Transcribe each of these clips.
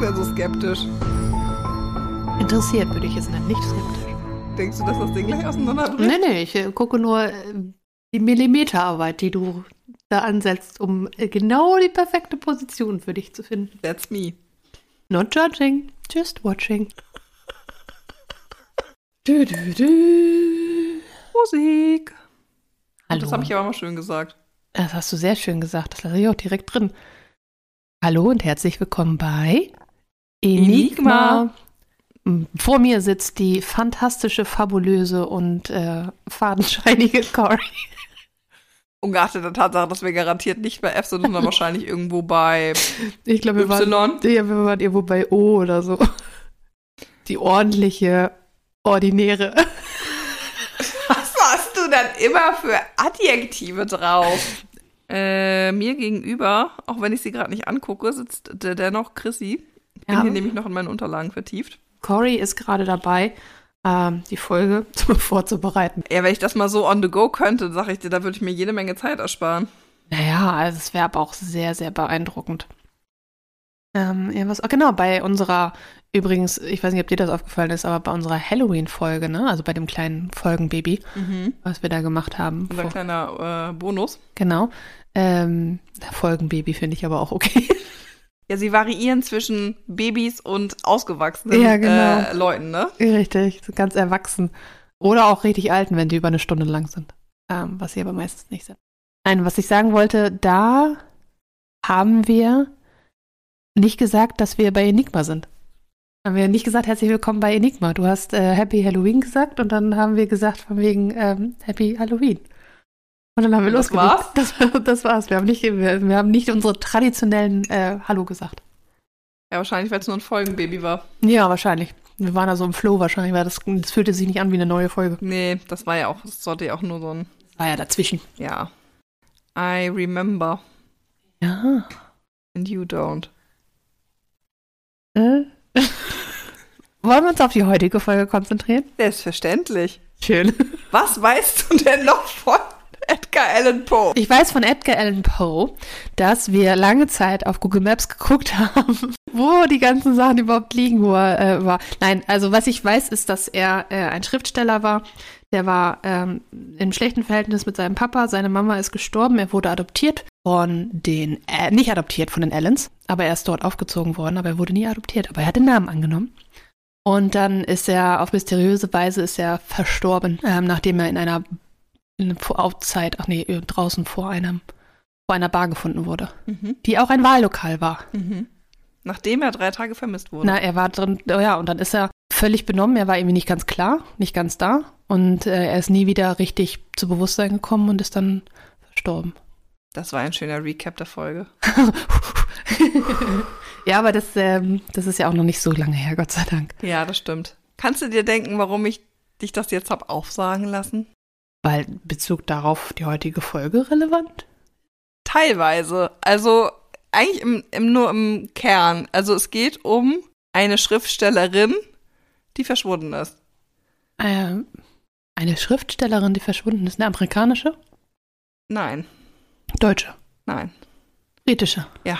du denn so skeptisch? Interessiert würde ich es nennen, nicht skeptisch. Denkst du, dass das Ding gleich auseinanderbricht? Nee, nee, ich äh, gucke nur äh, die Millimeterarbeit, die du da ansetzt, um äh, genau die perfekte Position für dich zu finden. That's me. Not judging, just watching. Du, du, du. Musik. Hallo. Das habe ich aber mal schön gesagt. Das hast du sehr schön gesagt. Das lasse ich auch direkt drin. Hallo und herzlich willkommen bei Enigma. Vor mir sitzt die fantastische, fabulöse und äh, fadenscheinige Cory. Ungeachtet der Tatsache, dass wir garantiert nicht bei F sind, sondern wahrscheinlich irgendwo bei Ich glaube, wir waren, Y. ja, wir waren irgendwo bei O oder so. Die ordentliche, ordinäre. Was hast du dann immer für Adjektive drauf? Äh, mir gegenüber, auch wenn ich sie gerade nicht angucke, sitzt dennoch Chrissy. Ich bin Ja. hier nämlich noch in meinen Unterlagen vertieft. Cory ist gerade dabei, ähm, die Folge vorzubereiten. Ja, wenn ich das mal so on the go könnte, sag ich dir, da würde ich mir jede Menge Zeit ersparen. Naja, also es wäre aber auch sehr, sehr beeindruckend. Ähm, ja, was, ah, genau, bei unserer, übrigens, ich weiß nicht, ob dir das aufgefallen ist, aber bei unserer Halloween-Folge, ne, also bei dem kleinen Folgenbaby, was wir da gemacht haben. Unser vor- kleiner äh, Bonus. genau. Ähm, Folgenbaby finde ich aber auch okay. Ja, sie variieren zwischen Babys und ausgewachsenen Ja, genau. äh, Leuten, ne? richtig, ganz erwachsen. Oder auch richtig alten, wenn die über eine Stunde lang sind. Ähm, was sie aber meistens nicht sind. Nein, was ich sagen wollte, da haben wir nicht gesagt, dass wir bei Enigma sind. Haben wir nicht gesagt, herzlich willkommen bei Enigma. Du hast äh, Happy Halloween gesagt und dann haben wir gesagt, von wegen ähm, Happy Halloween. Und dann haben wir Das losgelegt. war's? Das, das war's. Wir haben nicht, wir, wir haben nicht unsere traditionellen äh, Hallo gesagt. Ja, wahrscheinlich, weil es nur ein Folgenbaby war. Ja, wahrscheinlich. Wir waren da so im Flow wahrscheinlich, weil das, das fühlte sich nicht an wie eine neue Folge. Nee, das war ja auch, das sollte ja auch nur so ein, War ja dazwischen. ja. I remember Ja. and you don't. Äh. Wollen wir uns auf die heutige Folge konzentrieren? Selbstverständlich. Schön. Was weißt du denn noch von Edgar Allan Poe? Ich weiß von Edgar Allan Poe, dass wir lange Zeit auf Google Maps geguckt haben, wo die ganzen Sachen überhaupt liegen, wo er äh, war. Nein, also was ich weiß, ist, dass er äh, ein Schriftsteller war. Der war ähm, im schlechten Verhältnis mit seinem Papa. Seine Mama ist gestorben. Er wurde adoptiert von den, äh, nicht adoptiert von den Allens, aber er ist dort aufgezogen worden, aber er wurde nie adoptiert. Aber er hat den Namen angenommen. Und dann ist er auf mysteriöse Weise ist er verstorben, ähm, nachdem er in einer in Outside, ach nee, äh, draußen vor einem vor einer Bar gefunden wurde, Mhm. die auch ein Wahllokal war. Mhm. Nachdem er drei Tage vermisst wurde. Na, er war drin, oh ja, und dann ist er völlig benommen. Er war irgendwie nicht ganz klar, nicht ganz da. Und äh, er ist nie wieder richtig zu Bewusstsein gekommen und ist dann verstorben. Das war ein schöner Recap der Folge. ja, aber das, ähm, das ist ja auch noch nicht so lange her, Gott sei Dank. Ja, das stimmt. Kannst du dir denken, warum ich dich das jetzt hab aufsagen lassen? Weil Bezug darauf die heutige Folge relevant? Teilweise. Also eigentlich im, im, nur im Kern. Also es geht um eine Schriftstellerin, die verschwunden ist. Ähm, eine Schriftstellerin, die verschwunden ist, eine amerikanische? Nein, Deutsche? nein. Britische? Ja,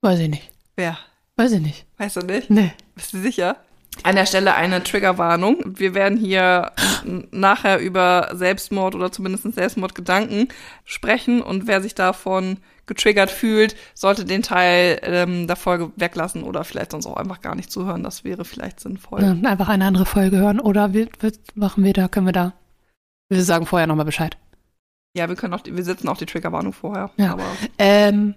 Weiß ich nicht. wer? Weiß ich nicht. Weißt du nicht? Nee. Bist du sicher? An der Stelle eine Triggerwarnung. Wir werden hier nachher über Selbstmord oder zumindest Selbstmordgedanken sprechen und wer sich davon getriggert fühlt, sollte den Teil ähm, der Folge weglassen oder vielleicht sonst auch einfach gar nicht zuhören. Das wäre vielleicht sinnvoll. Ja, einfach eine andere Folge hören oder wir, wir machen wir da, können wir da. Wir sagen vorher nochmal Bescheid. Ja, wir können auch, die, wir setzen auch die Triggerwarnung vorher. Ja. Aber Ähm,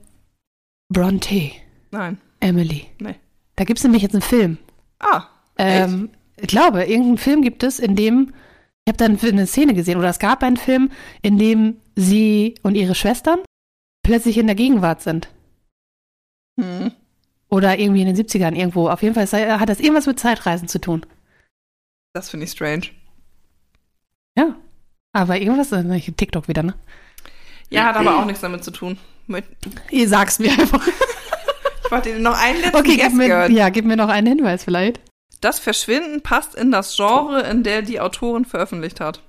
Bronte, nein. Emily. Nee. Da gibt es nämlich jetzt einen Film. Ah, Ähm, ich glaube, irgendeinen Film gibt es, in dem, ich habe dann eine Szene gesehen, oder es gab einen Film, in dem sie und ihre Schwestern plötzlich in der Gegenwart sind. hm. Oder irgendwie in den 70ern irgendwo. Auf jeden Fall hat das irgendwas mit Zeitreisen zu tun. das finde ich strange. Ja. Aber irgendwas, TikTok wieder, ne? Ja, hat aber auch nichts damit zu tun. Mit, Ihr sag's mir einfach. ich wollte dir noch einen letzten Okay, gib mir, ja, gib mir noch einen Hinweis vielleicht. Das Verschwinden passt in das Genre, in der die Autorin veröffentlicht hat.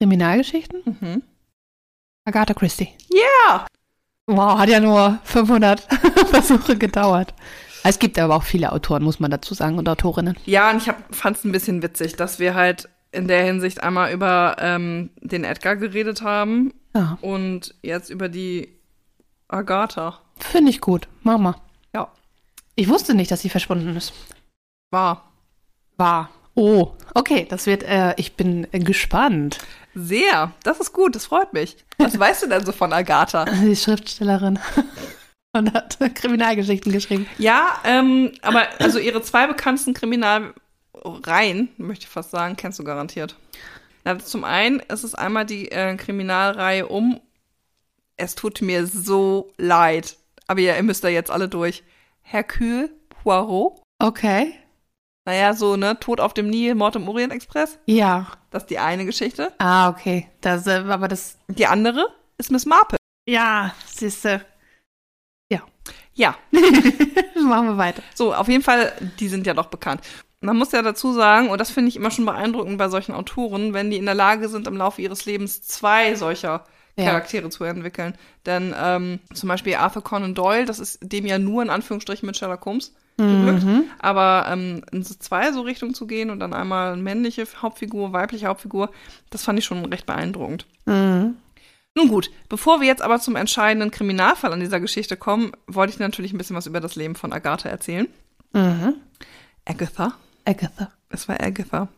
Kriminalgeschichten? Mhm. Agatha Christie. Ja! Wow, hat ja nur 500 Versuche gedauert. Es gibt aber auch viele Autoren, muss man dazu sagen, und Autorinnen. Ja, und ich fand es ein bisschen witzig, dass wir halt in der Hinsicht einmal über ähm, den Edgar geredet haben Ja. und jetzt über die Agatha. Finde ich gut. Mach mal. Ja, Ich wusste nicht, dass sie verschwunden ist. War. War. Oh, okay, das wird, äh, ich bin äh, gespannt. Sehr. Das ist gut, das freut mich. Was weißt du denn so von Agatha? Ist Schriftstellerin und hat Kriminalgeschichten geschrieben. Ja, ähm, aber also ihre zwei bekanntesten Kriminalreihen, möchte ich fast sagen, kennst du garantiert. Na, zum einen ist es einmal die äh, Kriminalreihe um Es tut mir so leid, aber ihr, ihr müsst da jetzt alle durch. Hercule Poirot. Okay. Naja, so, ne, Tod auf dem Nil, Mord im Orient Express. Ja. Das ist die eine Geschichte. Ah, okay. Das, äh, aber das. Die andere ist Miss Marple. Ja, siehste. Ja. Ja, Machen wir weiter. So, auf jeden Fall, die sind ja doch bekannt. Man muss ja dazu sagen, und das finde ich immer schon beeindruckend bei solchen Autoren, wenn die in der Lage sind, im Laufe ihres Lebens zwei solcher Ja. Charaktere zu entwickeln. Denn ähm, zum Beispiel Arthur Conan Doyle, das ist dem ja nur in Anführungsstrichen mit Sherlock Holmes geglückt. Aber ähm, in zwei so Richtungen zu gehen und dann einmal männliche Hauptfigur, weibliche Hauptfigur, das fand ich schon recht beeindruckend. Mhm. Nun gut, bevor wir jetzt aber zum entscheidenden Kriminalfall an dieser Geschichte kommen, wollte ich natürlich ein bisschen was über das Leben von Agatha erzählen. Mhm. Agatha. Agatha. Es war Agatha.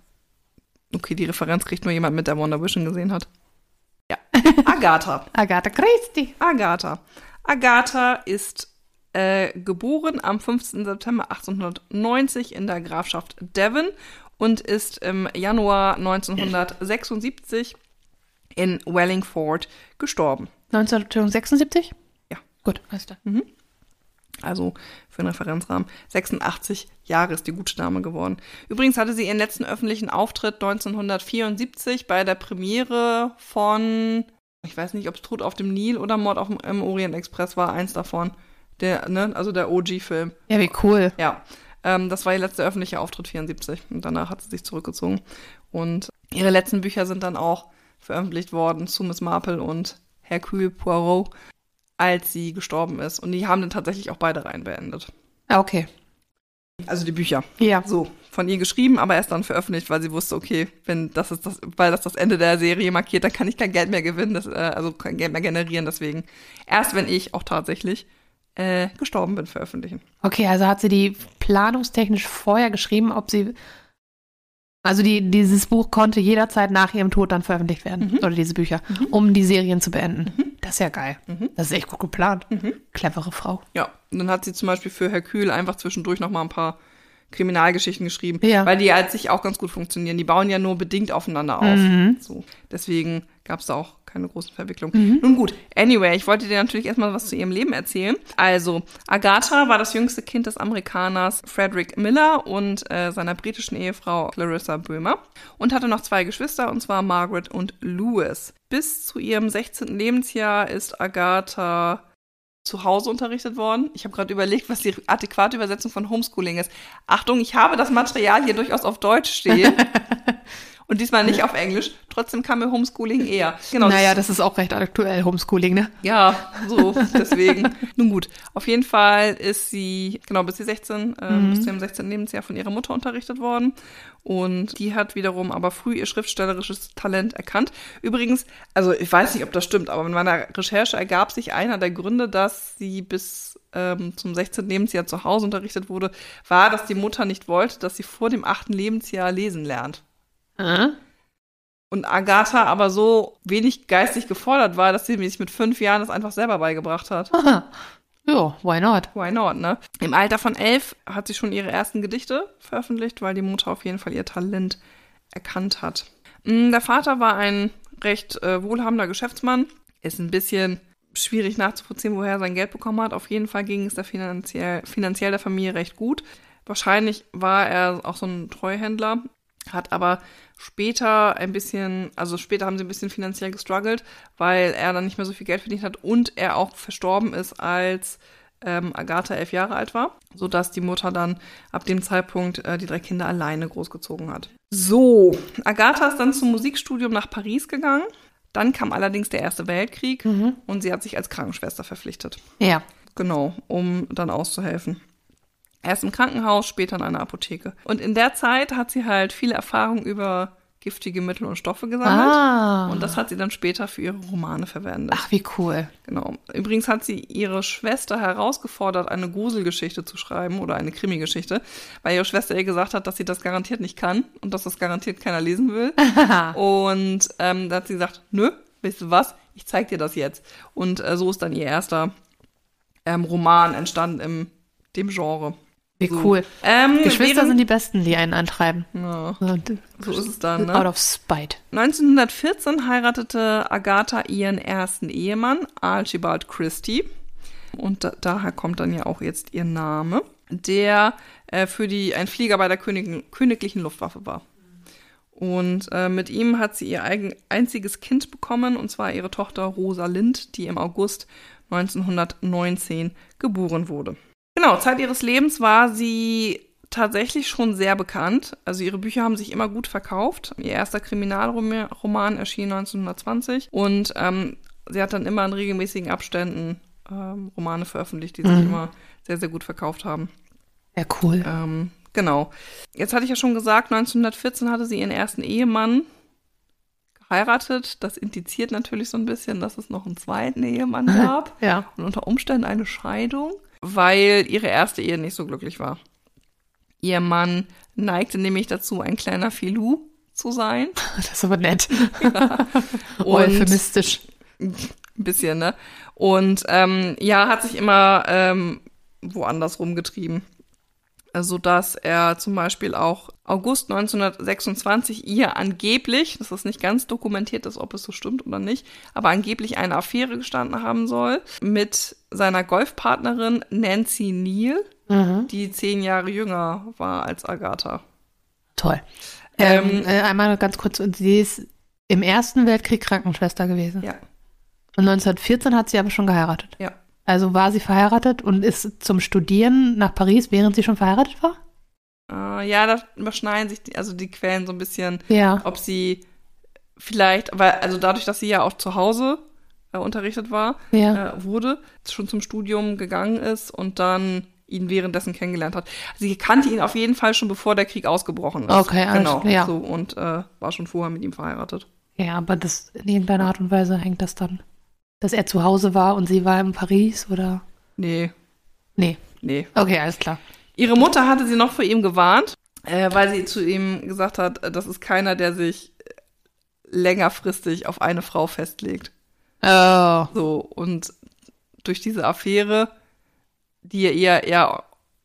Okay, die Referenz kriegt nur jemand mit, der Wonder Vision gesehen hat. Ja. Agatha. Agatha Christie. Agatha. Agatha ist äh, geboren am 15. September 1890 in der Grafschaft Devon und ist im Januar 1976 in Wellingford gestorben. 1976? Ja. Gut, alles klar. Also für einen Referenzrahmen. 86 Jahre ist die gute Dame geworden. Übrigens hatte sie ihren letzten öffentlichen Auftritt 1974 bei der Premiere von, ich weiß nicht, ob es Tod auf dem Nil oder Mord auf dem im Orient Express war, eins davon. Der, ne, also der OG-Film. Ja, wie cool. Ja. Ähm, das war ihr letzter öffentlicher Auftritt 74 und danach hat sie sich zurückgezogen. Und ihre letzten Bücher sind dann auch veröffentlicht worden zu Miss Marple und Hercule Poirot, als sie gestorben ist. Und die haben dann tatsächlich auch beide Reihen beendet. Ah, okay. Also die Bücher. Ja. So, von ihr geschrieben, aber erst dann veröffentlicht, weil sie wusste, okay, wenn das ist das, weil das das Ende der Serie markiert, dann kann ich kein Geld mehr gewinnen, das, äh, also kein Geld mehr generieren. Deswegen erst wenn ich auch tatsächlich äh, gestorben bin, veröffentlichen. Okay, also hat sie die planungstechnisch vorher geschrieben, ob sie. Also die, dieses Buch konnte jederzeit nach ihrem Tod dann veröffentlicht werden. Oder diese Bücher, um die Serien zu beenden. Das ist ja geil. Das ist echt gut geplant. Clevere Frau. Ja, und dann hat sie zum Beispiel für Hercule einfach zwischendurch noch mal ein paar Kriminalgeschichten geschrieben, Ja. weil die als sich auch ganz gut funktionieren. Die bauen ja nur bedingt aufeinander auf. So, deswegen gab es da auch keine großen Verwicklungen. Nun gut, anyway, ich wollte dir natürlich erstmal was zu ihrem Leben erzählen. Also, Agatha war das jüngste Kind des Amerikaners Frederick Miller und äh, seiner britischen Ehefrau Clarissa Böhmer und hatte noch zwei Geschwister, und zwar Margaret und Louis. Bis zu ihrem 16. Lebensjahr ist Agatha zu Hause unterrichtet worden. Ich habe gerade überlegt, was die adäquate Übersetzung von Homeschooling ist. Achtung, ich habe das Material hier durchaus auf Deutsch stehen. Und diesmal nicht auf Englisch. Trotzdem kam mir Homeschooling eher. Genau. Naja, das ist auch recht aktuell, Homeschooling, ne? Ja, so, deswegen. Nun gut, auf jeden Fall ist sie, genau, bis sie 16, äh, bis zu ihrem 16. Lebensjahr von ihrer Mutter unterrichtet worden. Und die hat wiederum aber früh ihr schriftstellerisches Talent erkannt. Übrigens, also ich weiß nicht, ob das stimmt, aber in meiner Recherche ergab sich einer der Gründe, dass sie bis ähm, zum 16. Lebensjahr zu Hause unterrichtet wurde, war, dass die Mutter nicht wollte, dass sie vor dem 8. Lebensjahr lesen lernt. Ah. Und Agatha aber so wenig geistig gefordert war, dass sie sich mit fünf Jahren das einfach selber beigebracht hat. Aha. Ja, why not? Why not, ne? Im Alter von elf hat sie schon ihre ersten Gedichte veröffentlicht, weil die Mutter auf jeden Fall ihr Talent erkannt hat. Mm, Der Vater war ein recht äh, wohlhabender Geschäftsmann. Ist ein bisschen schwierig nachzuvollziehen, woher er sein Geld bekommen hat. Auf jeden Fall ging es der finanziell, finanziell der Familie recht gut. Wahrscheinlich war er auch so ein Treuhändler, hat aber später ein bisschen, also später haben sie ein bisschen finanziell gestruggelt, weil er dann nicht mehr so viel Geld verdient hat und er auch verstorben ist, als ähm, Agatha elf Jahre alt war, sodass die Mutter dann ab dem Zeitpunkt äh, die drei Kinder alleine großgezogen hat. So, Agatha ist dann zum Musikstudium nach Paris gegangen. Dann kam allerdings der Erste Weltkrieg und sie hat sich als Krankenschwester verpflichtet. Ja. Genau, um dann auszuhelfen. Erst im Krankenhaus, später in einer Apotheke. Und in der Zeit hat sie halt viele Erfahrungen über giftige Mittel und Stoffe gesammelt. Ah. Und das hat sie dann später für ihre Romane verwendet. Ach, wie cool. Genau. Übrigens hat sie ihre Schwester herausgefordert, eine Gruselgeschichte zu schreiben oder eine Krimi-Geschichte, weil ihre Schwester ihr gesagt hat, dass sie das garantiert nicht kann und dass das garantiert keiner lesen will. und ähm, da hat sie gesagt, nö, weißt du was, ich zeig dir das jetzt. Und äh, so ist dann ihr erster ähm, Roman entstanden im dem Genre. Wie cool. Ähm, Geschwister sind die Besten, die einen antreiben. ja, So, ist es dann, Out ne? of spite. 1914 heiratete Agatha ihren ersten Ehemann, Archibald Christie. Und da, daher kommt dann ja auch jetzt ihr Name, der äh, für die ein Flieger bei der Königin, königlichen Luftwaffe war. Und äh, mit ihm hat sie ihr eigen, einziges Kind bekommen, und zwar ihre Tochter Rosa Lind, die im August 1919 geboren wurde. Genau, Zeit ihres Lebens war sie tatsächlich schon sehr bekannt. Also ihre Bücher haben sich immer gut verkauft. Ihr erster Kriminalroman erschien 1920 und ähm, sie hat dann immer in regelmäßigen Abständen ähm, Romane veröffentlicht, die sich Mhm. immer sehr, sehr gut verkauft haben. Ja, cool. Ähm, genau. Jetzt hatte ich ja schon gesagt, 1914 hatte sie ihren ersten Ehemann geheiratet. Das indiziert natürlich so ein bisschen, dass es noch einen zweiten Ehemann gab Ja. und unter Umständen eine Scheidung, weil ihre erste Ehe nicht so glücklich war. Ihr Mann neigte nämlich dazu, ein kleiner Filou zu sein. Das ist aber nett. Und Euphemistisch. ein bisschen, ne? Und ähm, ja, hat sich immer ähm, woanders rumgetrieben. Also, dass er zum Beispiel auch August 1926 ihr angeblich, das ist nicht ganz dokumentiert ist, ob es so stimmt oder nicht, aber angeblich eine Affäre gestanden haben soll mit seiner Golfpartnerin Nancy Neal, Mhm. die zehn Jahre jünger war als Agatha. Toll. Ähm, Ähm, äh, einmal ganz kurz, und sie ist im Ersten Weltkrieg Krankenschwester gewesen. Ja. Und 1914 hat sie aber schon geheiratet. Ja. Also war sie verheiratet und ist zum Studieren nach Paris, während sie schon verheiratet war? Äh, ja, da überschneiden sich die, also die Quellen so ein bisschen. Ja. ob sie vielleicht, weil, also dadurch, dass sie ja auch zu Hause äh, unterrichtet war, Ja. äh, wurde, schon zum Studium gegangen ist und dann ihn währenddessen kennengelernt hat. Sie kannte ihn auf jeden Fall schon bevor der Krieg ausgebrochen ist. Okay, alles genau. ja. So, und äh, war schon vorher mit ihm verheiratet. Ja, aber das in irgendeiner Art und Weise hängt das dann. Dass er zu Hause war und sie war in Paris oder? Nee, Nee. nee. Okay, alles klar. Ihre Mutter hatte sie noch vor ihm gewarnt, äh, weil sie zu ihm gesagt hat, äh, das ist keiner, der sich äh, längerfristig auf eine Frau festlegt. Oh. So, und durch diese Affäre, die ja eher, eher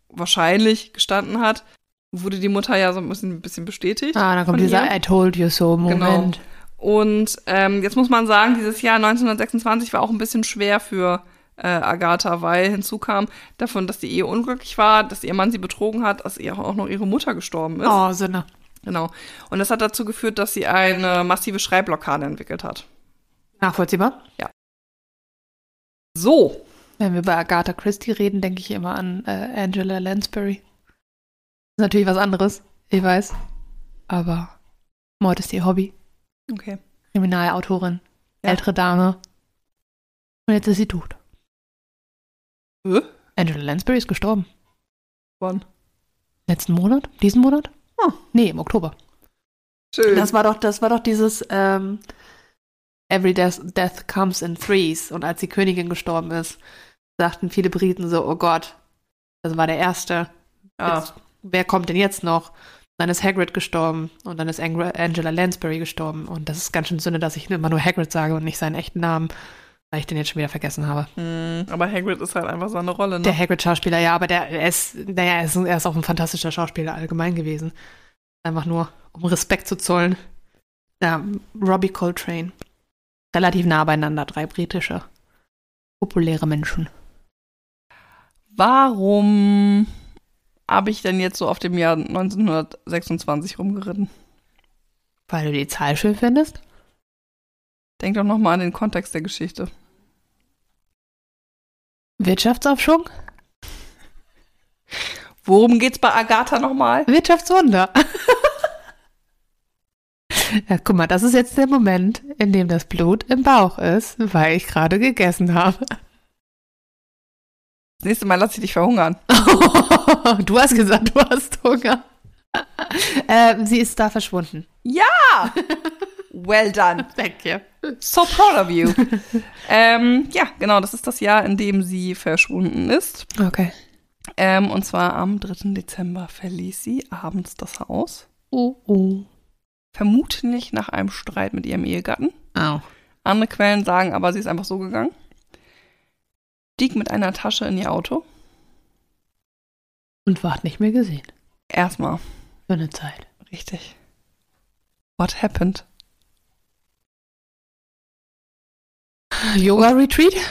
wahrscheinlich gestanden hat, wurde die Mutter ja so ein bisschen, ein bisschen bestätigt. Ah, dann kommt dieser ihr. I told you so Moment. Und ähm, jetzt muss man sagen, dieses Jahr 1926 war auch ein bisschen schwer für äh, Agatha, weil hinzu kam davon, dass die Ehe unglücklich war, dass ihr Mann sie betrogen hat, dass ihr auch noch ihre Mutter gestorben ist. Oh, Sinne. Genau. Und das hat dazu geführt, dass sie eine massive Schreibblockade entwickelt hat. Nachvollziehbar. So, Wenn wir bei Agatha Christie reden, denke ich immer an äh, Angela Lansbury. Ist natürlich was anderes, ich weiß. Aber Mord ist ihr Hobby. Okay. Kriminalautorin, Ja. ältere Dame. Und jetzt ist sie tot. Äh? Angela Lansbury ist gestorben. Wann? Letzten Monat? Diesen Monat? Oh. Nee, im Oktober. Schön. Das war doch, das war doch dieses ähm, Every death, death comes in threes. Und als die Königin gestorben ist, sagten viele Briten so, oh Gott, das war der erste. ah, Jetzt, wer kommt denn jetzt noch? Dann ist Hagrid gestorben und dann ist Ang Angela Lansbury gestorben. Und das ist ganz schön Sünde, dass ich immer nur Hagrid sage und nicht seinen echten Namen, weil ich den jetzt schon wieder vergessen habe. hm, aber Hagrid ist halt einfach seine Rolle, ne? Der Hagrid-Schauspieler, ja, aber der er ist, naja, er ist, er ist auch ein fantastischer Schauspieler allgemein gewesen. Einfach nur, um Respekt zu zollen. Ja, Robbie Coltrane. Relativ nah beieinander, drei britische populäre Menschen. Warum habe ich denn jetzt so auf dem Jahr 1926 rumgeritten? Weil du die Zahl schön findest? Denk doch noch mal an den Kontext der Geschichte. Wirtschaftsaufschwung? Worum geht's bei Agatha nochmal? Wirtschaftswunder. ja, guck mal, das ist jetzt der Moment, in dem das Blut im Bauch ist, weil ich gerade gegessen habe. Das nächste Mal lasse ich dich verhungern. du hast gesagt, du hast Hunger. äh, sie ist da verschwunden. Ja! Well done. Thank you. So proud of you. ähm, ja, genau, das ist das Jahr, in dem sie verschwunden ist. Okay. Ähm, und zwar am 3. Dezember verließ sie abends das Haus. Oh, oh. Vermutlich nach einem Streit mit ihrem Ehegatten. Au. Andere Quellen sagen aber, sie ist einfach so gegangen. Stieg mit einer Tasche in ihr Auto. Und ward nicht mehr gesehen. Erstmal. Für eine Zeit. Richtig. What happened? Yoga Retreat?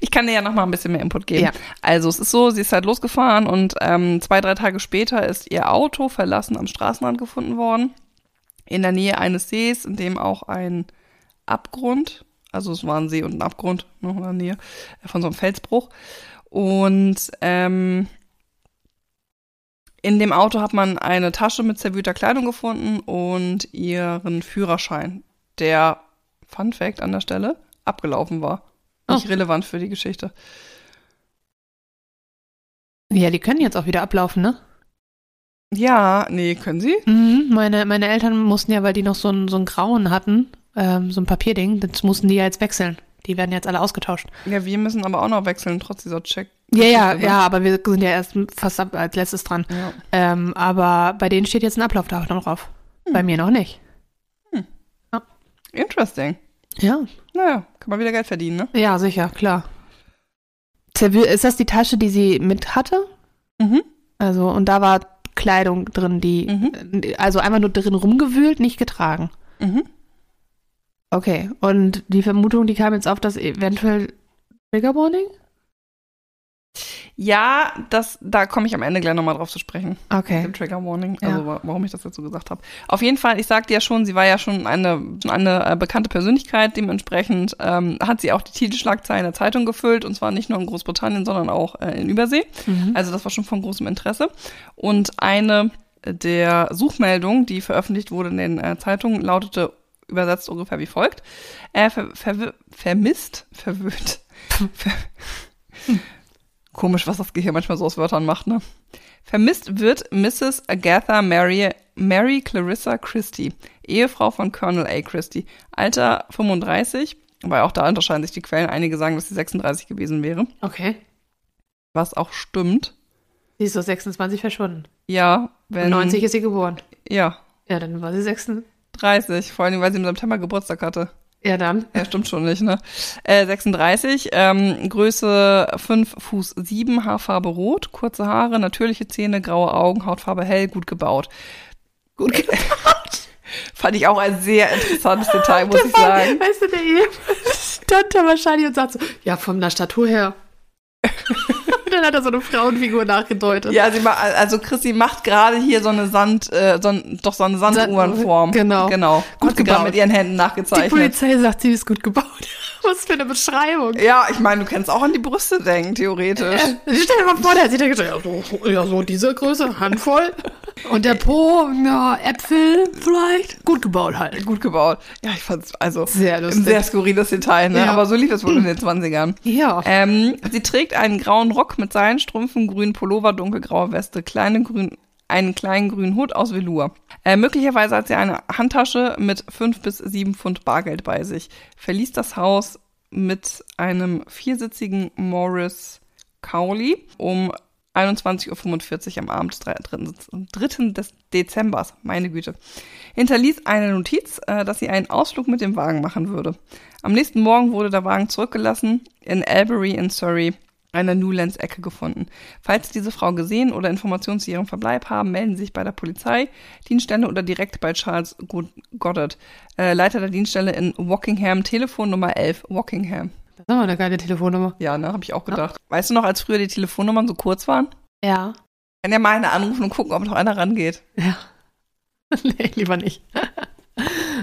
Ich kann dir ja noch mal ein bisschen mehr Input geben. Ja. Also es ist so, sie ist halt losgefahren und ähm, zwei, drei Tage später ist ihr Auto verlassen am Straßenrand gefunden worden. In der Nähe eines Sees, in dem auch ein Abgrund, also es war ein See und ein Abgrund ne, in der Nähe äh, von so einem Felsbruch. Und ähm, in dem Auto hat man eine Tasche mit zerwühlter Kleidung gefunden und ihren Führerschein, der, Fun Fact an der Stelle, abgelaufen war. Nicht Oh. relevant für die Geschichte. Ja, die können jetzt auch wieder ablaufen, ne? Ja, nee, können sie? Mhm, meine, meine Eltern mussten ja, weil die noch so ein, so ein Grauen hatten, ähm, so ein Papierding, das mussten die ja jetzt wechseln. Die werden jetzt alle ausgetauscht. Ja, wir müssen aber auch noch wechseln, trotz dieser Check. Ja, ja, ne? ja, aber wir sind ja erst fast ab, als letztes dran. Ja. Ähm, aber bei denen steht jetzt ein Ablaufdatum drauf. Bei mir noch nicht. Interesting. Ja. Naja, kann man wieder Geld verdienen, ne? Ja, sicher, klar. Ist das die Tasche, die sie mit hatte? Mhm. Also, und da war Kleidung drin, die, Mhm. also einfach nur drin rumgewühlt, nicht getragen. Mhm. Okay, und die Vermutung, die kam jetzt auf, dass eventuell Trigger Warning? Ja, das, da komme ich am Ende gleich nochmal drauf zu sprechen. Okay. Dem Trigger Warning, Ja. also wa- warum ich das so gesagt habe. Auf jeden Fall, ich sagte ja schon, sie war ja schon eine, eine äh, bekannte Persönlichkeit, dementsprechend ähm, hat sie auch die Titelschlagzeilen der Zeitung gefüllt und zwar nicht nur in Großbritannien, sondern auch äh, in Übersee. Mhm. Also das war schon von großem Interesse. Und eine der Suchmeldungen, die veröffentlicht wurde in den äh, Zeitungen, lautete übersetzt ungefähr wie folgt. Äh, ver, ver, vermisst, verwöhnt. Ver, Komisch, was das Gehirn manchmal so aus Wörtern macht, ne? Vermisst wird Mrs. Agatha Mary, Mary Clarissa Christie, Ehefrau von Colonel A. Christie. Alter 35, weil auch da unterscheiden sich die Quellen. Einige sagen, dass sie 36 gewesen wäre, Okay. was auch stimmt. Sie ist so 26 verschwunden. Ja, wenn. Und 90 ist sie geboren. Ja, Ja, dann war sie 36. 30, vor allem, weil sie im September Geburtstag hatte. Ja, dann. Ja, stimmt schon nicht, ne? Äh, 36, ähm, Größe 5 Fuß 7, Haarfarbe rot, kurze Haare, natürliche Zähne, graue Augen, Hautfarbe hell, gut gebaut. Gut gebaut. Fand ich auch ein sehr interessantes Detail, muss ich sagen. Weißt du, der Ehemann stand da wahrscheinlich und sagt so, ja, von der Statur her. Dann hat er so eine Frauenfigur nachgedeutet. Ja, sie ma also Chrissy macht gerade hier so eine Sand, äh, so ein, doch so eine Sanduhrenform. Genau. Genau. Gut gebaut. mit ihren Händen Die nachgezeichnet. Polizei sagt, sie ist gut gebaut. Was für eine Beschreibung. Ja, ich meine, du kannst auch an die Brüste denken, theoretisch. Stell dir mal vor, der hat sich ja so, ja, so diese Größe, Handvoll. Und der Po, ja, Äpfel vielleicht. Gut gebaut halt. Gut gebaut. Ja, ich fand's also Sehr ein lustig. sehr skurriles Detail, ne? Ja. Aber so lief das wohl in den 20ern. Ja. Ähm, sie trägt einen grauen Rock mit Seilenstrümpfen, grünen Pullover, dunkelgraue Weste, kleine grün, einen kleinen grünen Hut aus Velour. Äh, möglicherweise hat sie eine Handtasche mit fünf bis sieben Pfund Bargeld bei sich. Verließ das Haus mit einem viersitzigen Morris Cowley um 21.45 Uhr am Abend des 3. 3. des Dezembers. Meine Güte. Hinterließ eine Notiz, äh, dass sie einen Ausflug mit dem Wagen machen würde. Am nächsten Morgen wurde der Wagen zurückgelassen, in Albury in Surrey, einer Newlands-Ecke gefunden. Falls Sie diese Frau gesehen oder Informationen zu ihrem Verbleib haben, melden Sie sich bei der Polizei, Dienststelle oder direkt bei Charles Goddard, äh, Leiter der Dienststelle in Wokingham, Telefonnummer 11, Wokingham. Das ist aber eine geile Telefonnummer. Ja, ne, habe ich auch gedacht. Weißt du noch, als früher die Telefonnummern so kurz waren? Ja. Kann ja mal einer anrufen und gucken, ob noch einer rangeht. Ja. nee, lieber nicht.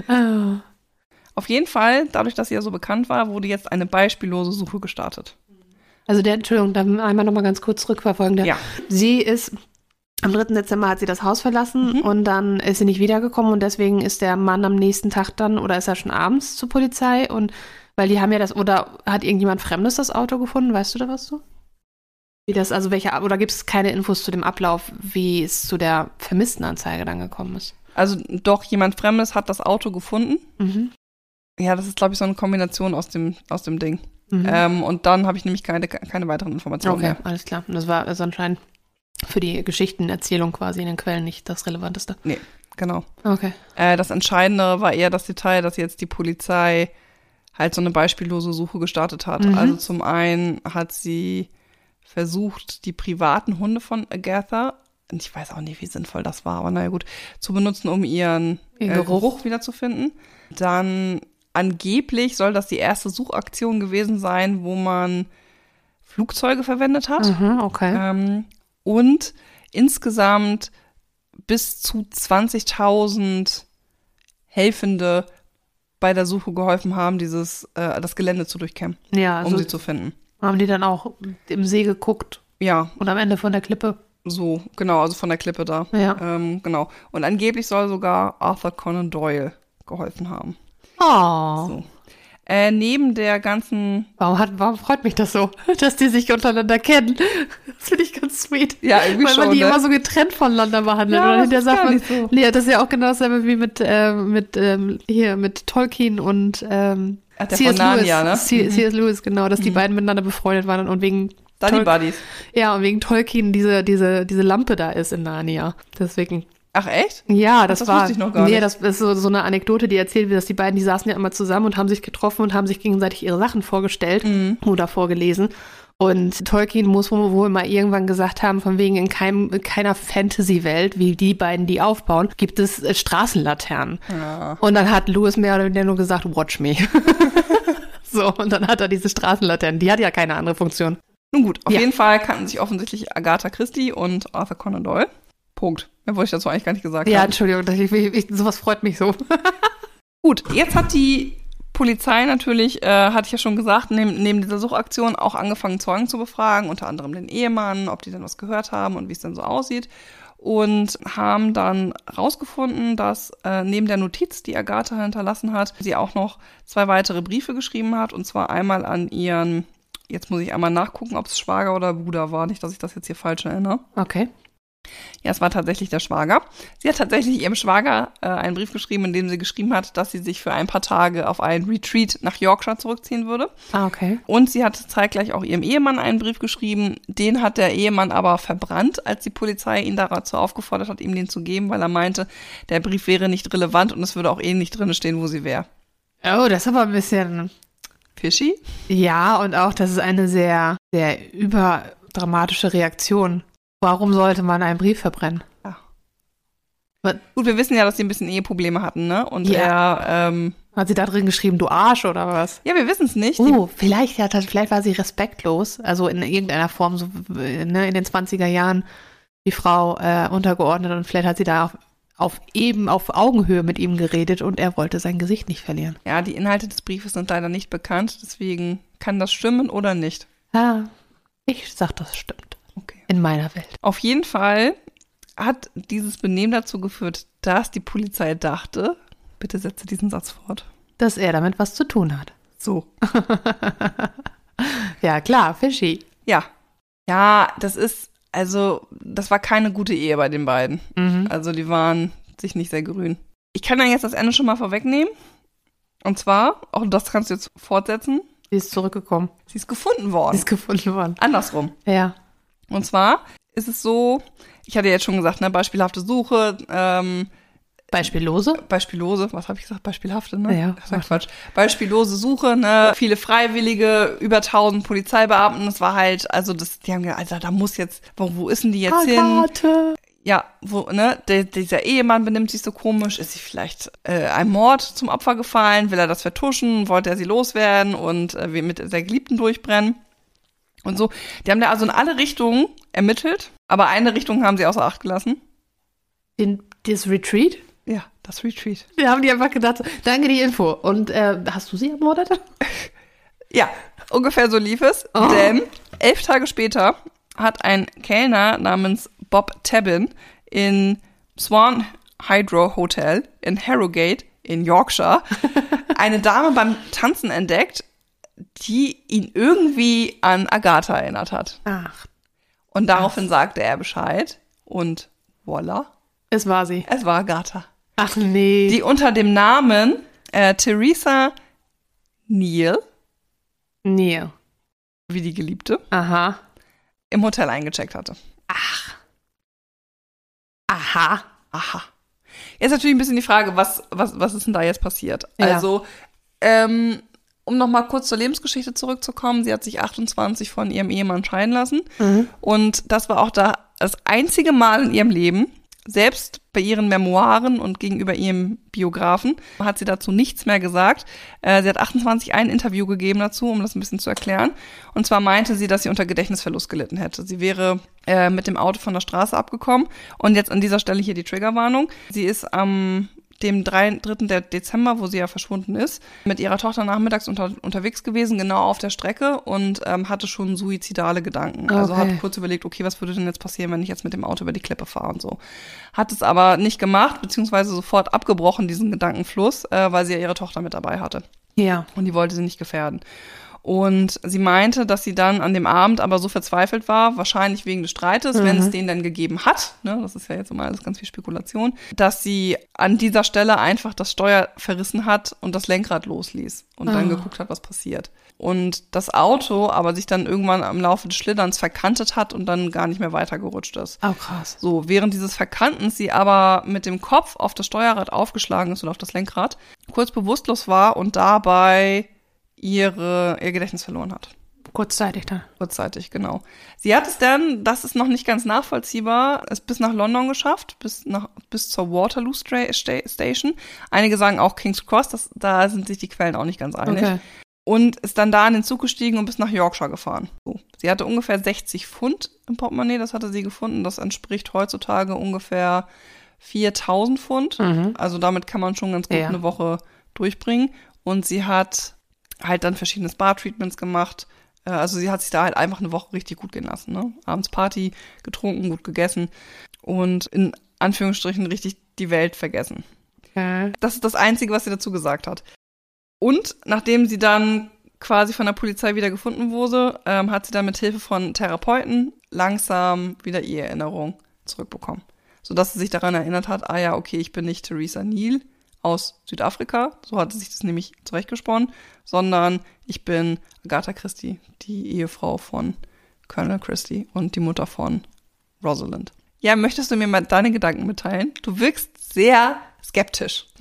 oh. Auf jeden Fall, dadurch, dass sie ja so bekannt war, wurde jetzt eine beispiellose Suche gestartet. Also der, Entschuldigung, dann einmal nochmal ganz kurz zurückverfolgen. Der, Ja. Sie ist, am 3. Dezember hat sie das Haus verlassen Mhm. und dann ist sie nicht wiedergekommen und deswegen ist der Mann am nächsten Tag dann, oder ist er schon abends zur Polizei und Weil die haben ja das, oder hat irgendjemand Fremdes das Auto gefunden? Weißt du da was so? Wie das, also welche, oder gibt es keine Infos zu dem Ablauf, wie es zu der Vermisstenanzeige dann gekommen ist? Also doch, jemand Fremdes hat das Auto gefunden. Mhm. Ja, das ist, glaube ich, so eine Kombination aus dem, aus dem Ding. Mhm. Ähm, und dann habe ich nämlich keine, keine weiteren Informationen okay, mehr. alles klar. Und das war also anscheinend für die Geschichtenerzählung quasi in den Quellen nicht das Relevanteste. Genau. Okay. Äh, das Entscheidende war eher das Detail, dass jetzt die Polizei halt so eine beispiellose Suche gestartet hat. Mhm. Also zum einen hat sie versucht, die privaten Hunde von Agatha, und ich weiß auch nicht, wie sinnvoll das war, aber naja gut, zu benutzen, um ihren Ihr äh, Geruch. Geruch wiederzufinden. Dann angeblich soll das die erste Suchaktion gewesen sein, wo man Flugzeuge verwendet hat. Mhm, okay. Ähm, und insgesamt bis zu 20.000 Helfende bei der Suche geholfen haben, dieses äh, das Gelände zu durchkämmen, ja, um also sie zu finden. haben die dann auch im See geguckt Ja, und am Ende von der Klippe. so, genau, also von der Klippe da. Ja. Ähm, genau. Und angeblich soll sogar Arthur Conan Doyle geholfen haben. Oh. So. Äh, neben der ganzen, Warum, hat, warum freut mich das so, dass die sich untereinander kennen? Das finde ich ganz sweet. ja, irgendwie Weil schon, man die ne? immer so getrennt voneinander behandelt. Ja, und das ist man, so. nee, das ist ja auch genau dasselbe wie mit, ähm, mit ähm, hier, mit Tolkien und ähm, Ach, der C.S. Lewis. ne? C- Mhm. C.S. Lewis, genau, dass die Mhm. beiden miteinander befreundet waren und wegen die Tol- Buddies. ja, und wegen Tolkien diese, diese, diese Lampe da ist in Narnia. Deswegen. Ach, echt? Ja, das, das war. wusste ich noch gar nee, nicht. das ist so, so eine Anekdote, die erzählt wird, dass die beiden, die saßen ja immer zusammen und haben sich getroffen und haben sich gegenseitig ihre Sachen vorgestellt Mhm. oder vorgelesen. Und Tolkien muss wohl mal irgendwann gesagt haben, von wegen in, keinem, in keiner Fantasy-Welt, wie die beiden die aufbauen, gibt es äh, Straßenlaternen. Ja. Und dann hat Louis mehr oder weniger nur gesagt, watch me. so, und dann hat er diese Straßenlaternen. Die hat ja keine andere Funktion. Nun gut, auf Ja. jeden Fall kannten sich offensichtlich Agatha Christie und Arthur Conan Doyle. Punkt. Wollte ich dazu eigentlich gar nicht gesagt Ja, haben. Entschuldigung, ich, ich, sowas freut mich so. Gut, jetzt hat die Polizei natürlich, äh, hatte ich ja schon gesagt, neben, neben dieser Suchaktion auch angefangen, Zeugen zu befragen, unter anderem den Ehemann, ob die denn was gehört haben und wie es denn so aussieht. Und haben dann rausgefunden, dass äh, neben der Notiz, die Agatha hinterlassen hat, sie auch noch zwei weitere Briefe geschrieben hat. Und zwar einmal an ihren, jetzt muss ich einmal nachgucken, ob es Schwager oder Bruder war, nicht, dass ich das jetzt hier falsch erinnere. Okay. Ja, es war tatsächlich der Schwager. Sie hat tatsächlich ihrem Schwager äh, einen Brief geschrieben, in dem sie geschrieben hat, dass sie sich für ein paar Tage auf einen Retreat nach Yorkshire zurückziehen würde. Ah, okay. Und sie hat zeitgleich auch ihrem Ehemann einen Brief geschrieben. Den hat der Ehemann aber verbrannt, als die Polizei ihn dazu aufgefordert hat, ihm den zu geben, weil er meinte, der Brief wäre nicht relevant und es würde auch eh nicht drin stehen, wo sie wäre. Oh, das ist aber ein bisschen. Fishy? Ja, und auch, das ist eine sehr, sehr überdramatische Reaktion. Warum sollte man einen Brief verbrennen? Gut, wir wissen ja, dass sie ein bisschen Eheprobleme hatten, ne? Und Ja. er, ähm, Hat sie da drin geschrieben, du Arsch oder was? ja, wir wissen es nicht. Die Oh, vielleicht, hat, vielleicht war sie respektlos, also in irgendeiner Form, so ne, in den 20er Jahren, die Frau äh, untergeordnet und vielleicht hat sie da auf, auf eben auf Augenhöhe mit ihm geredet und er wollte sein Gesicht nicht verlieren. Ja, die Inhalte des Briefes sind leider nicht bekannt, deswegen kann das stimmen oder nicht. Ja, ich sag, das stimmt. Okay. In meiner Welt. Auf jeden Fall hat dieses Benehmen dazu geführt, dass die Polizei dachte, bitte setze diesen Satz fort. Dass er damit was zu tun hat. So. Ja, klar, fishy. Ja. Ja, das ist, also, das war keine gute Ehe bei den beiden. Mhm. Also, die waren sich nicht sehr grün. Ich kann dann jetzt das Ende schon mal vorwegnehmen. Und zwar, auch das kannst du jetzt fortsetzen, Sie ist zurückgekommen. sie ist gefunden Sie worden. ist gefunden worden. Andersrum. Ja. Und zwar ist es so, ich hatte jetzt schon gesagt, ne, beispielhafte Suche, ähm, Beispiellose? beispiellose, was habe ich gesagt, beispielhafte, ne? Ja. Das war Quatsch. Beispiellose Suche, ne? Viele Freiwillige, über 1000 Polizeibeamten, das war halt, also das, die haben gesagt, Alter, da muss jetzt, wo, wo ist denn die jetzt hin? Agathe. Ja, wo, ne, der, dieser Ehemann benimmt sich so komisch, ist sie vielleicht äh, einem Mord zum Opfer gefallen, will er das vertuschen, wollte er sie loswerden und äh, mit der Geliebten durchbrennen und so. Die haben da also in alle Richtungen ermittelt, aber eine Richtung haben sie außer Acht gelassen. Den, das Retreat? Ja, das Retreat. Wir haben die einfach gedacht, danke die Info. Und äh, hast du sie ermordet? Ja, ungefähr so lief es, Oh. denn elf Tage später hat ein Kellner namens Bob Tabin in Swan Hydro Hotel in Harrogate in Yorkshire eine Dame beim Tanzen entdeckt, die ihn irgendwie an Agatha erinnert hat. Ach, Und daraufhin sagte er Bescheid und voila, es war sie. es war Agatha. Ach nee. Die unter dem Namen äh, Theresa Neal, nee. wie die Geliebte, Aha. im Hotel eingecheckt hatte. Aha. Aha. Jetzt natürlich ein bisschen die Frage, was, was, was ist denn da jetzt passiert? Ja. Also, ähm, um nochmal kurz zur Lebensgeschichte zurückzukommen, sie hat sich 28 von ihrem Ehemann scheiden lassen. Mhm. Und das war auch da das einzige Mal in ihrem Leben, selbst bei ihren Memoiren und gegenüber ihrem Biografen, hat sie dazu nichts mehr gesagt. Äh, sie hat 28 ein Interview gegeben dazu, um das ein bisschen zu erklären. Und zwar meinte sie, dass sie unter Gedächtnisverlust gelitten hätte. Sie wäre äh, mit dem Auto von der Straße abgekommen. Und jetzt an dieser Stelle hier die Triggerwarnung. Sie ist am dem 3. 3. Der Dezember, wo sie ja verschwunden ist, mit ihrer Tochter nachmittags unter, unterwegs gewesen, genau auf der Strecke und ähm, hatte schon suizidale Gedanken. Also Okay. hat kurz überlegt, okay, was würde denn jetzt passieren, wenn ich jetzt mit dem Auto über die Klippe fahre und so. Hat es aber nicht gemacht, beziehungsweise sofort abgebrochen, diesen Gedankenfluss, äh, weil sie ja ihre Tochter mit dabei hatte. Ja. Und die wollte sie nicht gefährden. Und sie meinte, dass sie dann an dem Abend aber so verzweifelt war, wahrscheinlich wegen des Streites, wenn es den dann gegeben hat, ne, das ist ja jetzt immer alles ganz viel Spekulation, dass sie an dieser Stelle einfach das Steuer verrissen hat und das Lenkrad losließ und dann Ah. geguckt hat, was passiert. Und das Auto aber sich dann irgendwann am Laufe des Schlitterns verkantet hat und dann gar nicht mehr weitergerutscht ist. Oh, krass. So, während dieses Verkantens sie aber mit dem Kopf auf das Steuerrad aufgeschlagen ist oder auf das Lenkrad, kurz bewusstlos war und dabei ihre, ihr Gedächtnis verloren hat. Kurzzeitig dann. Kurzzeitig, genau. Sie hat es dann, das ist noch nicht ganz nachvollziehbar, es bis nach London geschafft, bis, nach, bis zur Waterloo Stra Sta Station. Einige sagen auch King's Cross, das, da sind sich die Quellen auch nicht ganz einig. Okay. Und ist dann da in den Zug gestiegen und bis nach Yorkshire gefahren. So. Sie hatte ungefähr 60 Pfund im Portemonnaie, das hatte sie gefunden. Das entspricht heutzutage ungefähr 4000 Pfund. Mhm. Also damit kann man schon ganz gut Ja. eine Woche durchbringen. Und sie hat halt dann verschiedene Spa-Treatments gemacht. Äh, Also sie hat sich da halt einfach eine Woche richtig gut gehen lassen. Ne? Abends Party, getrunken, gut gegessen und in Anführungsstrichen richtig die Welt vergessen. Okay. Das ist das Einzige, was sie dazu gesagt hat. Und nachdem sie dann quasi von der Polizei wieder gefunden wurde, ähm, hat sie dann mit Hilfe von Therapeuten langsam wieder ihre Erinnerung zurückbekommen. Sodass sie sich daran erinnert hat, ah ja, okay, ich bin nicht Theresa Neal aus Südafrika, so hat sie sich das nämlich zurechtgesponnen, sondern ich bin Agatha Christie, die Ehefrau von Colonel Christie und die Mutter von Rosalind. Ja, möchtest du mir mal deine Gedanken mitteilen? Du wirkst sehr skeptisch.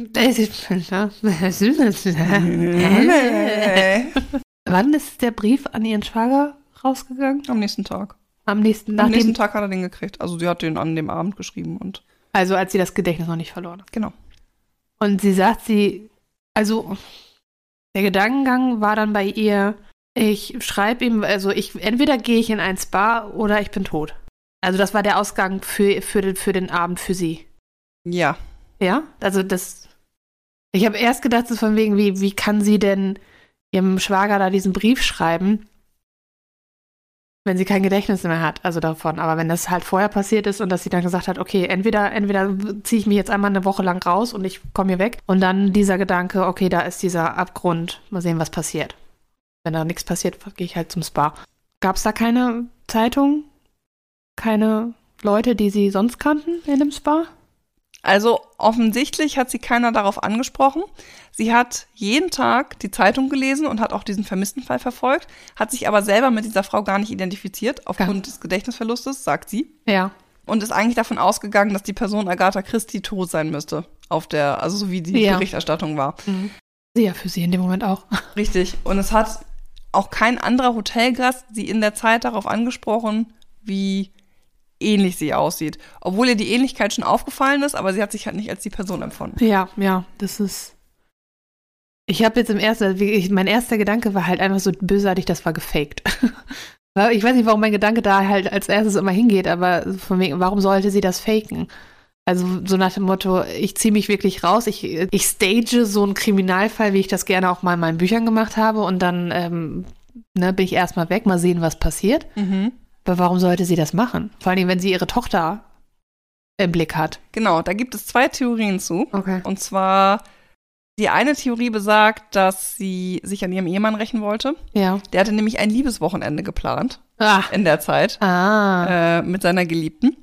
Wann ist der Brief an ihren Schwager rausgegangen? Am nächsten Tag. Am nächsten, Am nächsten Tag hat er den gekriegt. Also sie hat den an dem Abend geschrieben und also als sie das Gedächtnis noch nicht verloren hat. genau. Und sie sagt, sie, also der Gedankengang war dann bei ihr, ich schreibe ihm, also ich, entweder gehe ich in ein Spa oder ich bin tot. Also das war der Ausgang für, für, den, für den Abend für sie. Ja. Ja, also das. Ich habe erst gedacht, so von wegen, wie, wie kann sie denn ihrem Schwager da diesen Brief schreiben, wenn sie kein Gedächtnis mehr hat, also davon. Aber wenn das halt vorher passiert ist und dass sie dann gesagt hat, okay, entweder, entweder ziehe ich mich jetzt einmal eine Woche lang raus und ich komme hier weg. Und dann dieser Gedanke, okay, da ist dieser Abgrund, mal sehen, was passiert. Wenn da nichts passiert, gehe ich halt zum Spa. Gab es da keine Zeitung? Keine Leute, die sie sonst kannten in dem Spa? Also offensichtlich hat sie keiner darauf angesprochen. Sie hat jeden Tag die Zeitung gelesen und hat auch diesen vermissten Fall verfolgt, hat sich aber selber mit dieser Frau gar nicht identifiziert, aufgrund des Gedächtnisverlustes, sagt sie. Ja. Und ist eigentlich davon ausgegangen, dass die Person Agatha Christie tot sein müsste. Auf der, also so wie die Ja. Berichterstattung war. Sie ja für sie in dem Moment auch. Richtig. Und es hat auch kein anderer Hotelgast sie in der Zeit darauf angesprochen, wie ähnlich sie aussieht. Obwohl ihr die Ähnlichkeit schon aufgefallen ist, aber sie hat sich halt nicht als die Person empfunden. Ja, ja, das ist. Ich habe jetzt im ersten, also ich, mein erster Gedanke war halt einfach so bösartig, das war gefaked. Ich weiß nicht, warum mein Gedanke da halt als erstes immer hingeht, aber von wegen, warum sollte sie das faken? Also so nach dem Motto, ich ziehe mich wirklich raus, ich, ich stage so einen Kriminalfall, wie ich das gerne auch mal in meinen Büchern gemacht habe und dann ähm, ne, bin ich erstmal weg, mal sehen, was passiert. Mhm. Aber warum sollte sie das machen? Vor allem, wenn sie ihre Tochter im Blick hat. Genau, da gibt es zwei Theorien zu. Okay. Und zwar Die eine Theorie besagt, dass sie sich an ihrem Ehemann rächen wollte. Ja. Der hatte nämlich ein Liebeswochenende geplant Ah. in der Zeit Ah. äh, mit seiner Geliebten.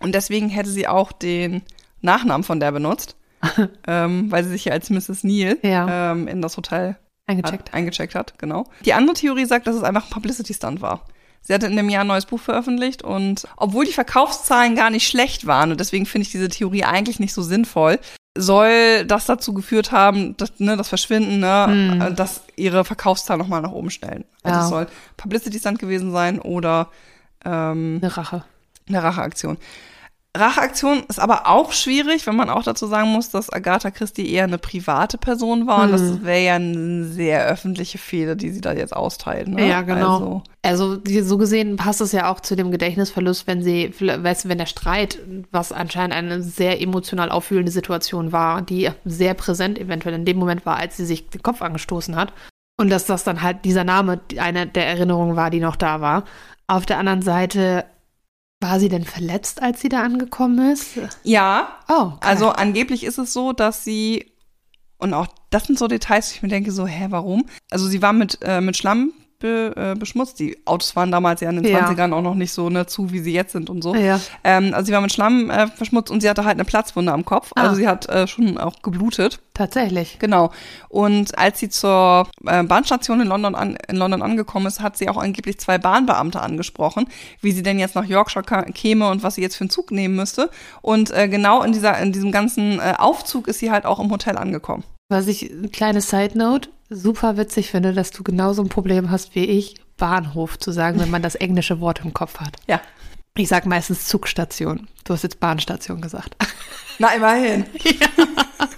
Und deswegen hätte sie auch den Nachnamen von der benutzt, ähm, weil sie sich ja als Mrs. Neal Ja. ähm, in das Hotel Eingecheckt. hat, eingecheckt hat. Genau. Die andere Theorie sagt, dass es einfach ein Publicity-Stunt war. Sie hatte in dem Jahr ein neues Buch veröffentlicht und obwohl die Verkaufszahlen gar nicht schlecht waren und deswegen finde ich diese Theorie eigentlich nicht so sinnvoll, soll das dazu geführt haben, dass, ne, das Verschwinden, ne, Hm. äh, dass ihre Verkaufszahlen nochmal nach oben stellen. Also Ja. es soll Publicity-Stunt gewesen sein oder ähm, Eine Rache. eine Racheaktion. Racheaktion ist aber auch schwierig, wenn man auch dazu sagen muss, dass Agatha Christie eher eine private Person war. Und Mhm. das wäre ja eine sehr öffentliche Fehde, die sie da jetzt austeilt. Ne? Ja, genau. Also, Also so gesehen passt es ja auch zu dem Gedächtnisverlust, wenn sie, weißt du, wenn der Streit, was anscheinend eine sehr emotional auffühlende Situation war, die sehr präsent eventuell in dem Moment war, als sie sich den Kopf angestoßen hat. Und dass das dann halt dieser Name eine der Erinnerungen war, die noch da war. Auf der anderen Seite, war sie denn verletzt, als sie da angekommen ist? ja, Oh, okay. also angeblich ist es so, dass sie, und auch das sind so Details, wo ich mir denke, so, hä, warum? Also sie war mit, äh, mit Schlamm be, äh, beschmutzt. Die Autos waren damals ja in den Ja. 20ern auch noch nicht so ne, zu, wie sie jetzt sind und so. ja. Ähm, also sie war mit Schlamm äh, verschmutzt und sie hatte halt eine Platzwunde am Kopf. Also Ah. sie hat äh, schon auch geblutet. tatsächlich. Genau. Und als sie zur äh, Bahnstation in London, an, in London angekommen ist, hat sie auch angeblich zwei Bahnbeamte angesprochen, wie sie denn jetzt nach Yorkshire käme und was sie jetzt für einen Zug nehmen müsste. Und äh, genau in, dieser, in diesem ganzen äh, Aufzug ist sie halt auch im Hotel angekommen. Was ich, eine kleine Side Note, super witzig finde, dass du genauso ein Problem hast wie ich, Bahnhof zu sagen, wenn man das englische Wort im Kopf hat. Ja. Ich sag meistens Zugstation. Du hast jetzt Bahnstation gesagt. Na, immerhin.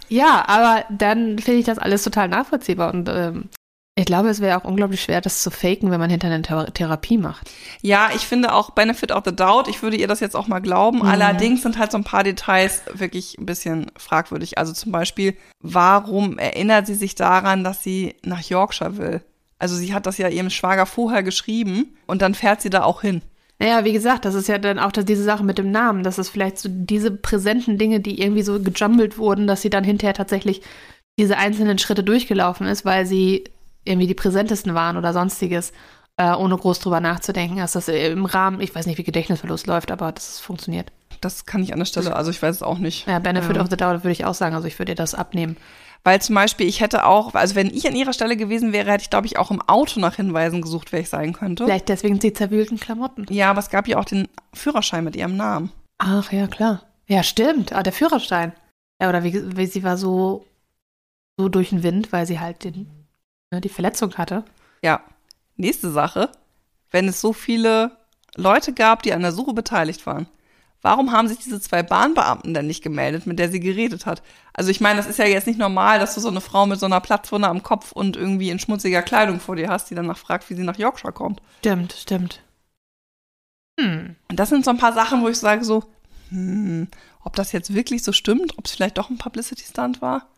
ja, aber dann finde ich das alles total nachvollziehbar und ähm, ich glaube, es wäre auch unglaublich schwer, das zu faken, wenn man hinter eine Thera Therapie macht. Ja, ich finde auch Benefit of the Doubt. Ich würde ihr das jetzt auch mal glauben. Mhm. Allerdings sind halt so ein paar Details wirklich ein bisschen fragwürdig. Also zum Beispiel, warum erinnert sie sich daran, dass sie nach Yorkshire will? Also sie hat das ja ihrem Schwager vorher geschrieben und dann fährt sie da auch hin. Naja, wie gesagt, das ist ja dann auch das, diese Sache mit dem Namen. Das ist vielleicht so diese präsenten Dinge, die irgendwie so gejumbelt wurden, dass sie dann hinterher tatsächlich diese einzelnen Schritte durchgelaufen ist, weil sie irgendwie die präsentesten waren oder sonstiges, äh, ohne groß drüber nachzudenken, dass das im Rahmen, ich weiß nicht, wie Gedächtnisverlust läuft, aber das funktioniert. Das kann ich an der Stelle, also ich weiß es auch nicht. Ja, Benefit Ähm, of the Doubt würde ich auch sagen, also ich würde ihr das abnehmen. Weil zum Beispiel, ich hätte auch, also wenn ich an ihrer Stelle gewesen wäre, hätte ich, glaube ich, auch im Auto nach Hinweisen gesucht, wer ich sein könnte. Vielleicht deswegen die zerwühlten Klamotten. Ja, aber es gab ja auch den Führerschein mit ihrem Namen. Ach ja, klar. Ja, stimmt. Ah, der Führerschein. Ja, oder wie, wie sie war so, so durch den Wind, weil sie halt den, ne, die Verletzung hatte. Ja. Nächste Sache. Wenn es so viele Leute gab, die an der Suche beteiligt waren, warum haben sich diese zwei Bahnbeamten denn nicht gemeldet, mit der sie geredet hat? Also ich meine, das ist ja jetzt nicht normal, dass du so eine Frau mit so einer Platzwunde am Kopf und irgendwie in schmutziger Kleidung vor dir hast, die danach fragt, wie sie nach Yorkshire kommt. Stimmt, stimmt. Hm. Und das sind so ein paar Sachen, wo ich sage so, hm, ob das jetzt wirklich so stimmt, ob es vielleicht doch ein Publicity-Stunt war?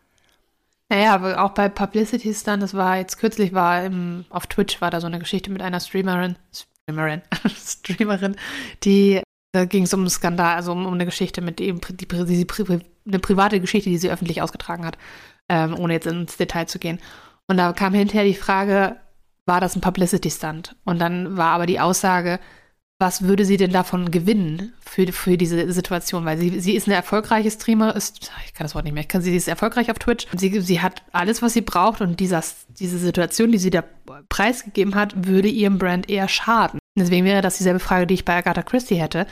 Naja, aber auch bei Publicity Stunt, das war jetzt kürzlich, war im, auf Twitch war da so eine Geschichte mit einer Streamerin, Streamerin, Streamerin, die, da ging es um einen Skandal, also um, um eine Geschichte mit ihm, die, die, die, eine private Geschichte, die sie öffentlich ausgetragen hat, ähm, ohne jetzt ins Detail zu gehen. Und da kam hinterher die Frage, war das ein Publicity Stunt? Und dann war aber die Aussage, was würde sie denn davon gewinnen für, für diese Situation? Weil sie, sie ist eine erfolgreiche Streamer, ist, ich kann das Wort nicht mehr, ich kann, sie ist erfolgreich auf Twitch. Sie, sie hat alles, was sie braucht und dieser, diese Situation, die sie da preisgegeben hat, würde ihrem Brand eher schaden. Deswegen wäre das dieselbe Frage, die ich bei Agatha Christie hätte.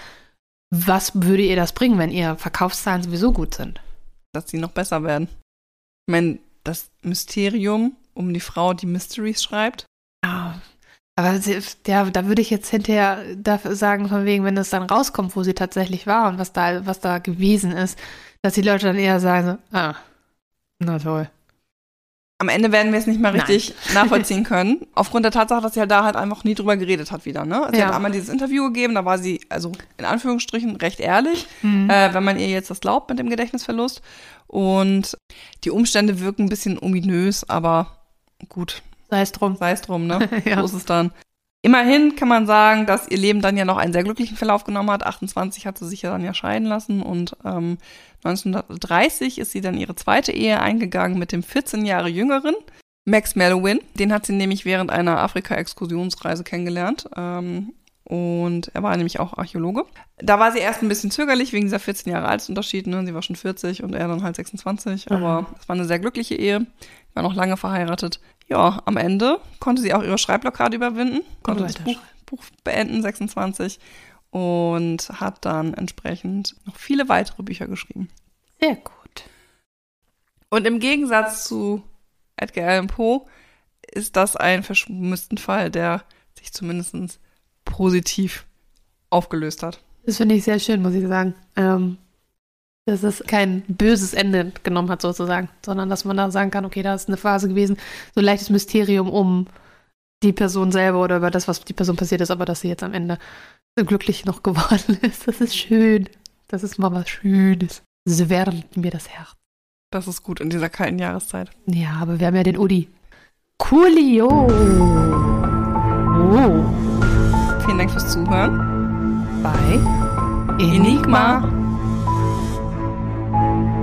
Was würde ihr das bringen, wenn ihre Verkaufszahlen sowieso gut sind? Dass sie noch besser werden. Ich meine, das Mysterium um die Frau, die Mysteries schreibt, aber sie, ja, da würde ich jetzt hinterher dafür sagen, von wegen, wenn es dann rauskommt, wo sie tatsächlich war und was da, was da gewesen ist, dass die Leute dann eher sagen, so, ah, na toll. am Ende werden wir es nicht mehr Nein. richtig nachvollziehen können. Aufgrund der Tatsache, dass sie halt da halt einfach nie drüber geredet hat wieder. Ne? Sie Ja. hat einmal dieses Interview gegeben, da war sie, also in Anführungsstrichen, recht ehrlich, Mhm. äh, wenn man ihr jetzt das glaubt mit dem Gedächtnisverlust. Und die Umstände wirken ein bisschen ominös, aber gut, Sei es drum. sei es drum, ne? Ja. So ist es dann. Immerhin kann man sagen, dass ihr Leben dann ja noch einen sehr glücklichen Verlauf genommen hat. 28 hat sie sich ja dann ja scheiden lassen und ähm, 1930 ist sie dann ihre zweite Ehe eingegangen mit dem 14 Jahre jüngeren Max Mellowin. Den hat sie nämlich während einer Afrika-Exkursionsreise kennengelernt. Ähm, und er war nämlich auch Archäologe. Da war sie erst ein bisschen zögerlich wegen dieser 14 Jahre Altersunterschied. Ne? Sie war schon 40 und er dann halt 26. Aber es war eine sehr glückliche Ehe. War noch lange verheiratet ja, am Ende konnte sie auch ihre Schreibblockade überwinden, konnte das Buch, Buch beenden, 26, und hat dann entsprechend noch viele weitere Bücher geschrieben. Sehr gut. Und im Gegensatz zu Edgar Allan Poe ist das ein verschmüssten Fall, der sich zumindest positiv aufgelöst hat. Das finde ich sehr schön, muss ich sagen. Ähm, dass es kein böses Ende genommen hat sozusagen, sondern dass man da sagen kann, okay, da ist eine Phase gewesen, so ein leichtes Mysterium um die Person selber oder über das, was die Person passiert ist, aber dass sie jetzt am Ende so glücklich noch geworden ist. Das ist schön. Das ist mal was Schönes. Das wärmt mir das Herz. Das ist gut in dieser kalten Jahreszeit. Ja, aber wir haben ja den Udi. Coolio. Oh. Vielen Dank fürs Zuhören bei Enigma. Enigma. Thank you.